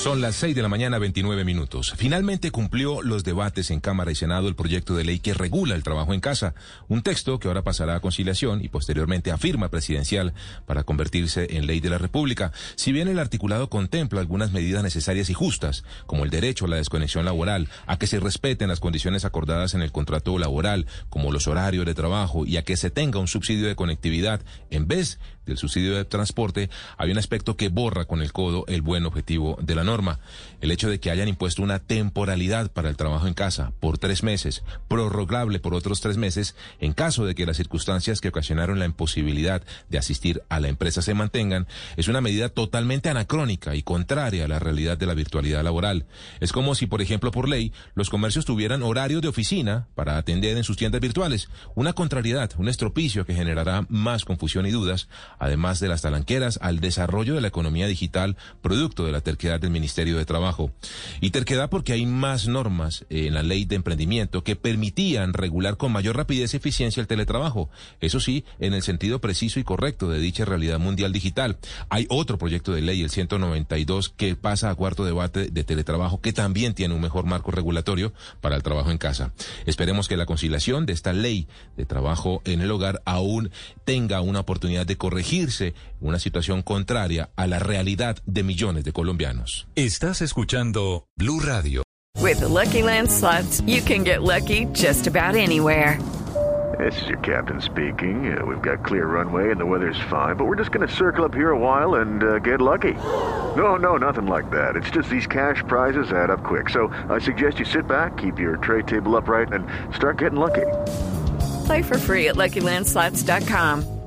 Son las 6 de la mañana, 29 minutos. Finalmente cumplió los debates en Cámara y Senado el proyecto de ley que regula el trabajo en casa, un texto que ahora pasará a conciliación y posteriormente a firma presidencial para convertirse en ley de la República. Si bien el articulado contempla algunas medidas necesarias y justas, como el derecho a la desconexión laboral, a que se respeten las condiciones acordadas en el contrato laboral, como los horarios de trabajo y a que se tenga un subsidio de conectividad en vez del subsidio de transporte, hay un aspecto que borra con el codo el buen objetivo de la norma. El hecho de que hayan impuesto una temporalidad para el trabajo en casa por tres meses, prorrogable por otros tres meses, en caso de que las circunstancias que ocasionaron la imposibilidad de asistir a la empresa se mantengan, es una medida totalmente anacrónica y contraria a la realidad de la virtualidad laboral. Es como si, por ejemplo, por ley, los comercios tuvieran horarios de oficina para atender en sus tiendas virtuales. Una contrariedad, un estropicio que generará más confusión y dudas además de las talanqueras, al desarrollo de la economía digital, producto de la terquedad del Ministerio de Trabajo. Y terquedad porque hay más normas en la ley de emprendimiento que permitían regular con mayor rapidez y eficiencia el teletrabajo. Eso sí, en el sentido preciso y correcto de dicha realidad mundial digital. Hay otro proyecto de ley, el 192, que pasa a cuarto debate de teletrabajo, que también tiene un mejor marco regulatorio para el trabajo en casa. Esperemos que la conciliación de esta ley de trabajo en el hogar aún tenga una oportunidad de corregir una situación contraria a la realidad de millones de colombianos. Estás escuchando Blue Radio. With the Lucky Land slots, you can get lucky just about anywhere. This is your captain speaking. Uh, we've got clear runway and the weather's fine, but we're just going to circle up here a while and uh, get lucky. No, no, nothing like that. It's just these cash prizes add up quick. So I suggest you sit back, keep your tray table upright, and start getting lucky. Play for free at LuckyLandSlots.com.